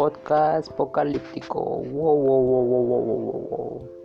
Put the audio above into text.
podcast apocalíptico. Wow, wow, wow, wow, wow, wow.